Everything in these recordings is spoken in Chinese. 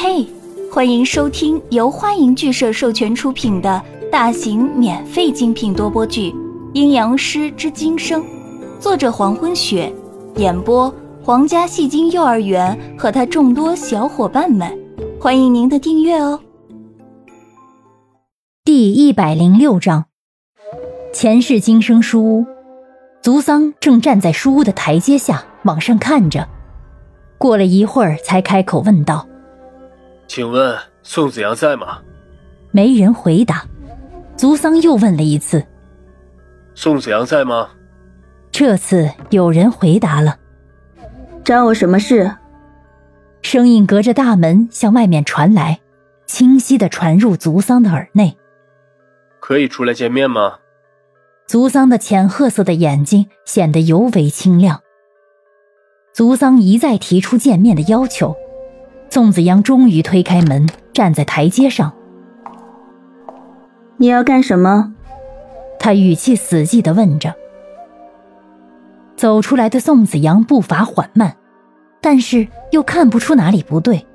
嘿，欢迎收听由欢迎剧社授权出品的大型免费精品多播剧《阴阳师之今生》，作者黄昏雪，演播皇家戏精幼儿园和他众多小伙伴们，欢迎您的订阅哦。第一百零六章，前世今生书屋，族桑正站在书屋的台阶下往上看着，过了一会儿才开口问道。请问宋子阳在吗？没人回答。族桑又问了一次：“宋子阳在吗？”这次有人回答了：“找我什么事？”声音隔着大门向外面传来，清晰的传入族桑的耳内。可以出来见面吗？族桑的浅褐色的眼睛显得尤为清亮。族桑一再提出见面的要求。宋子阳终于推开门，站在台阶上。你要干什么？他语气死寂的问着。走出来的宋子阳步伐缓慢，但是又看不出哪里不对。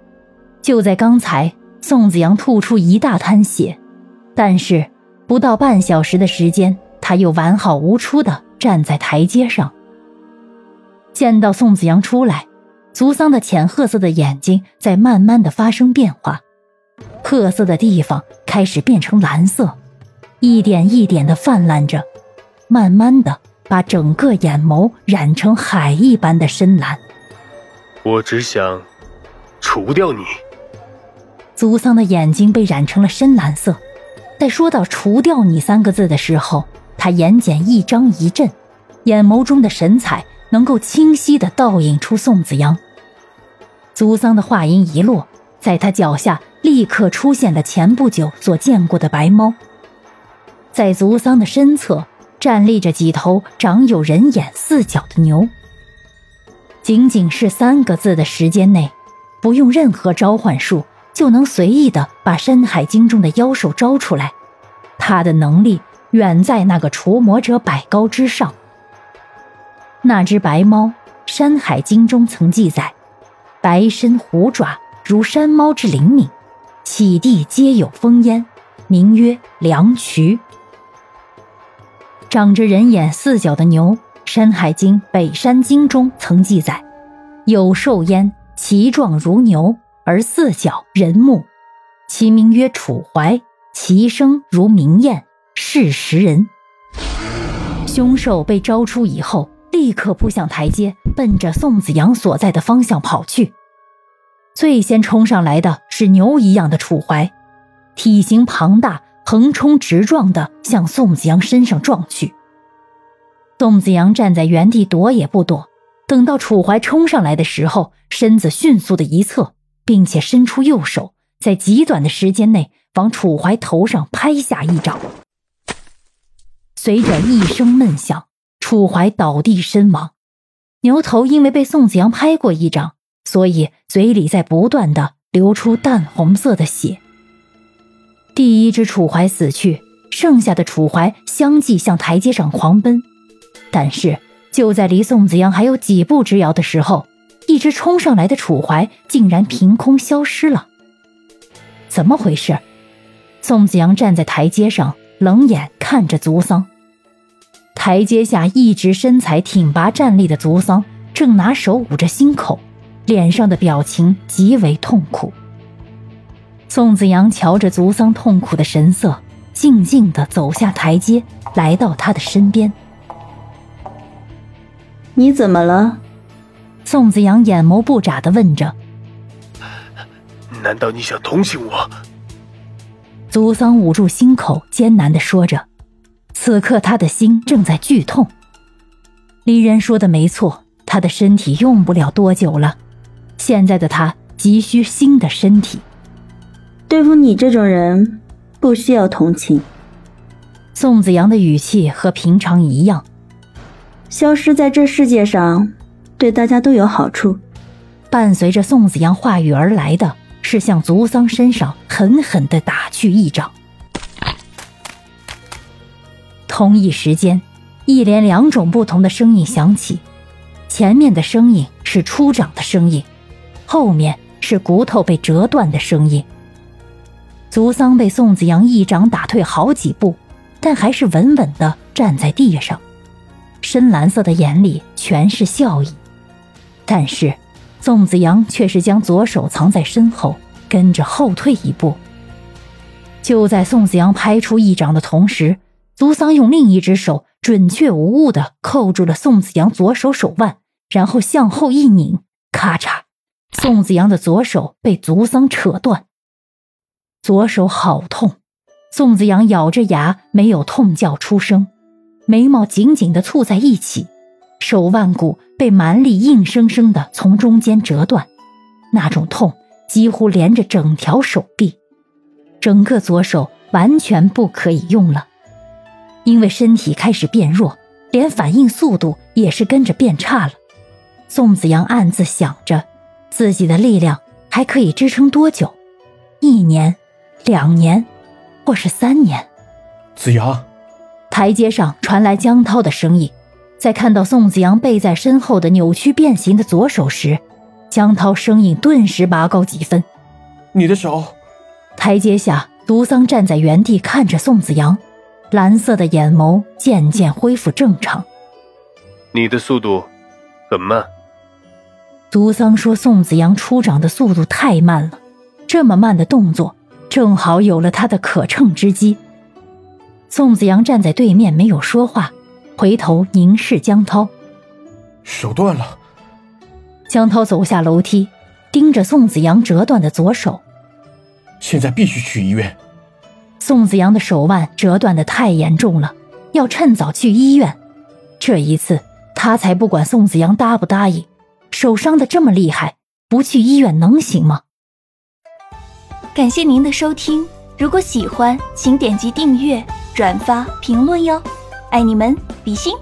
就在刚才，宋子阳吐出一大滩血，但是不到半小时的时间，他又完好无出的站在台阶上。见到宋子阳出来。族桑的浅褐色的眼睛在慢慢的发生变化，褐色的地方开始变成蓝色，一点一点的泛滥着，慢慢的把整个眼眸染成海一般的深蓝。我只想除掉你。族桑的眼睛被染成了深蓝色，在说到“除掉你”三个字的时候，他眼睑一张一震，眼眸中的神采。能够清晰的倒映出宋子阳。族桑的话音一落，在他脚下立刻出现了前不久所见过的白猫。在族桑的身侧站立着几头长有人眼四角的牛。仅仅是三个字的时间内，不用任何召唤术，就能随意的把《山海经》中的妖兽招出来。他的能力远在那个除魔者百高之上。那只白猫，《山海经》中曾记载，白身虎爪，如山猫之灵敏，起地皆有风烟，名曰良渠。长着人眼四角的牛，《山海经·北山经》中曾记载，有兽焉，其状如牛，而四角人目，其名曰楚怀，其声如鸣雁，是食人。凶兽被招出以后。立刻扑向台阶，奔着宋子阳所在的方向跑去。最先冲上来的是牛一样的楚怀，体型庞大，横冲直撞的向宋子阳身上撞去。宋子阳站在原地躲也不躲，等到楚怀冲上来的时候，身子迅速的一侧，并且伸出右手，在极短的时间内往楚怀头上拍下一掌。随着一声闷响。楚怀倒地身亡，牛头因为被宋子阳拍过一掌，所以嘴里在不断的流出淡红色的血。第一只楚怀死去，剩下的楚怀相继向台阶上狂奔，但是就在离宋子阳还有几步之遥的时候，一只冲上来的楚怀竟然凭空消失了。怎么回事？宋子阳站在台阶上，冷眼看着族桑。台阶下一直身材挺拔站立的族桑，正拿手捂着心口，脸上的表情极为痛苦。宋子阳瞧着族桑痛苦的神色，静静地走下台阶，来到他的身边。你怎么了？宋子阳眼眸不眨地问着。难道你想同情我？族桑捂住心口，艰难地说着。此刻他的心正在剧痛。离人说的没错，他的身体用不了多久了，现在的他急需新的身体。对付你这种人，不需要同情。宋子阳的语气和平常一样。消失在这世界上，对大家都有好处。伴随着宋子阳话语而来的是向族桑身上狠狠地打去一掌。同一时间，一连两种不同的声音响起，前面的声音是出掌的声音，后面是骨头被折断的声音。足桑被宋子阳一掌打退好几步，但还是稳稳地站在地上，深蓝色的眼里全是笑意。但是，宋子阳却是将左手藏在身后，跟着后退一步。就在宋子阳拍出一掌的同时，族桑用另一只手准确无误地扣住了宋子阳左手手腕，然后向后一拧，咔嚓，宋子阳的左手被族桑扯断。左手好痛，宋子阳咬着牙没有痛叫出声，眉毛紧紧地蹙在一起，手腕骨被蛮力硬生生地从中间折断，那种痛几乎连着整条手臂，整个左手完全不可以用了，因为身体开始变弱，连反应速度也是跟着变差了。宋子阳暗自想着，自己的力量还可以支撑多久？一年。两年，或是三年。子阳，台阶上传来江涛的声音。在看到宋子阳背在身后的扭曲变形的左手时，江涛声音顿时拔高几分。你的手。台阶下，独桑站在原地看着宋子阳，蓝色的眼眸渐渐恢复正常。你的速度很慢。毒桑说：“宋子阳出掌的速度太慢了，这么慢的动作。”正好有了他的可乘之机。宋子阳站在对面没有说话，回头凝视江涛，手断了。江涛走下楼梯，盯着宋子阳折断的左手。现在必须去医院。宋子阳的手腕折断的太严重了，要趁早去医院。这一次他才不管宋子阳答不答应，手伤的这么厉害，不去医院能行吗？感谢您的收听，如果喜欢，请点击订阅、转发、评论哟，爱你们，比心。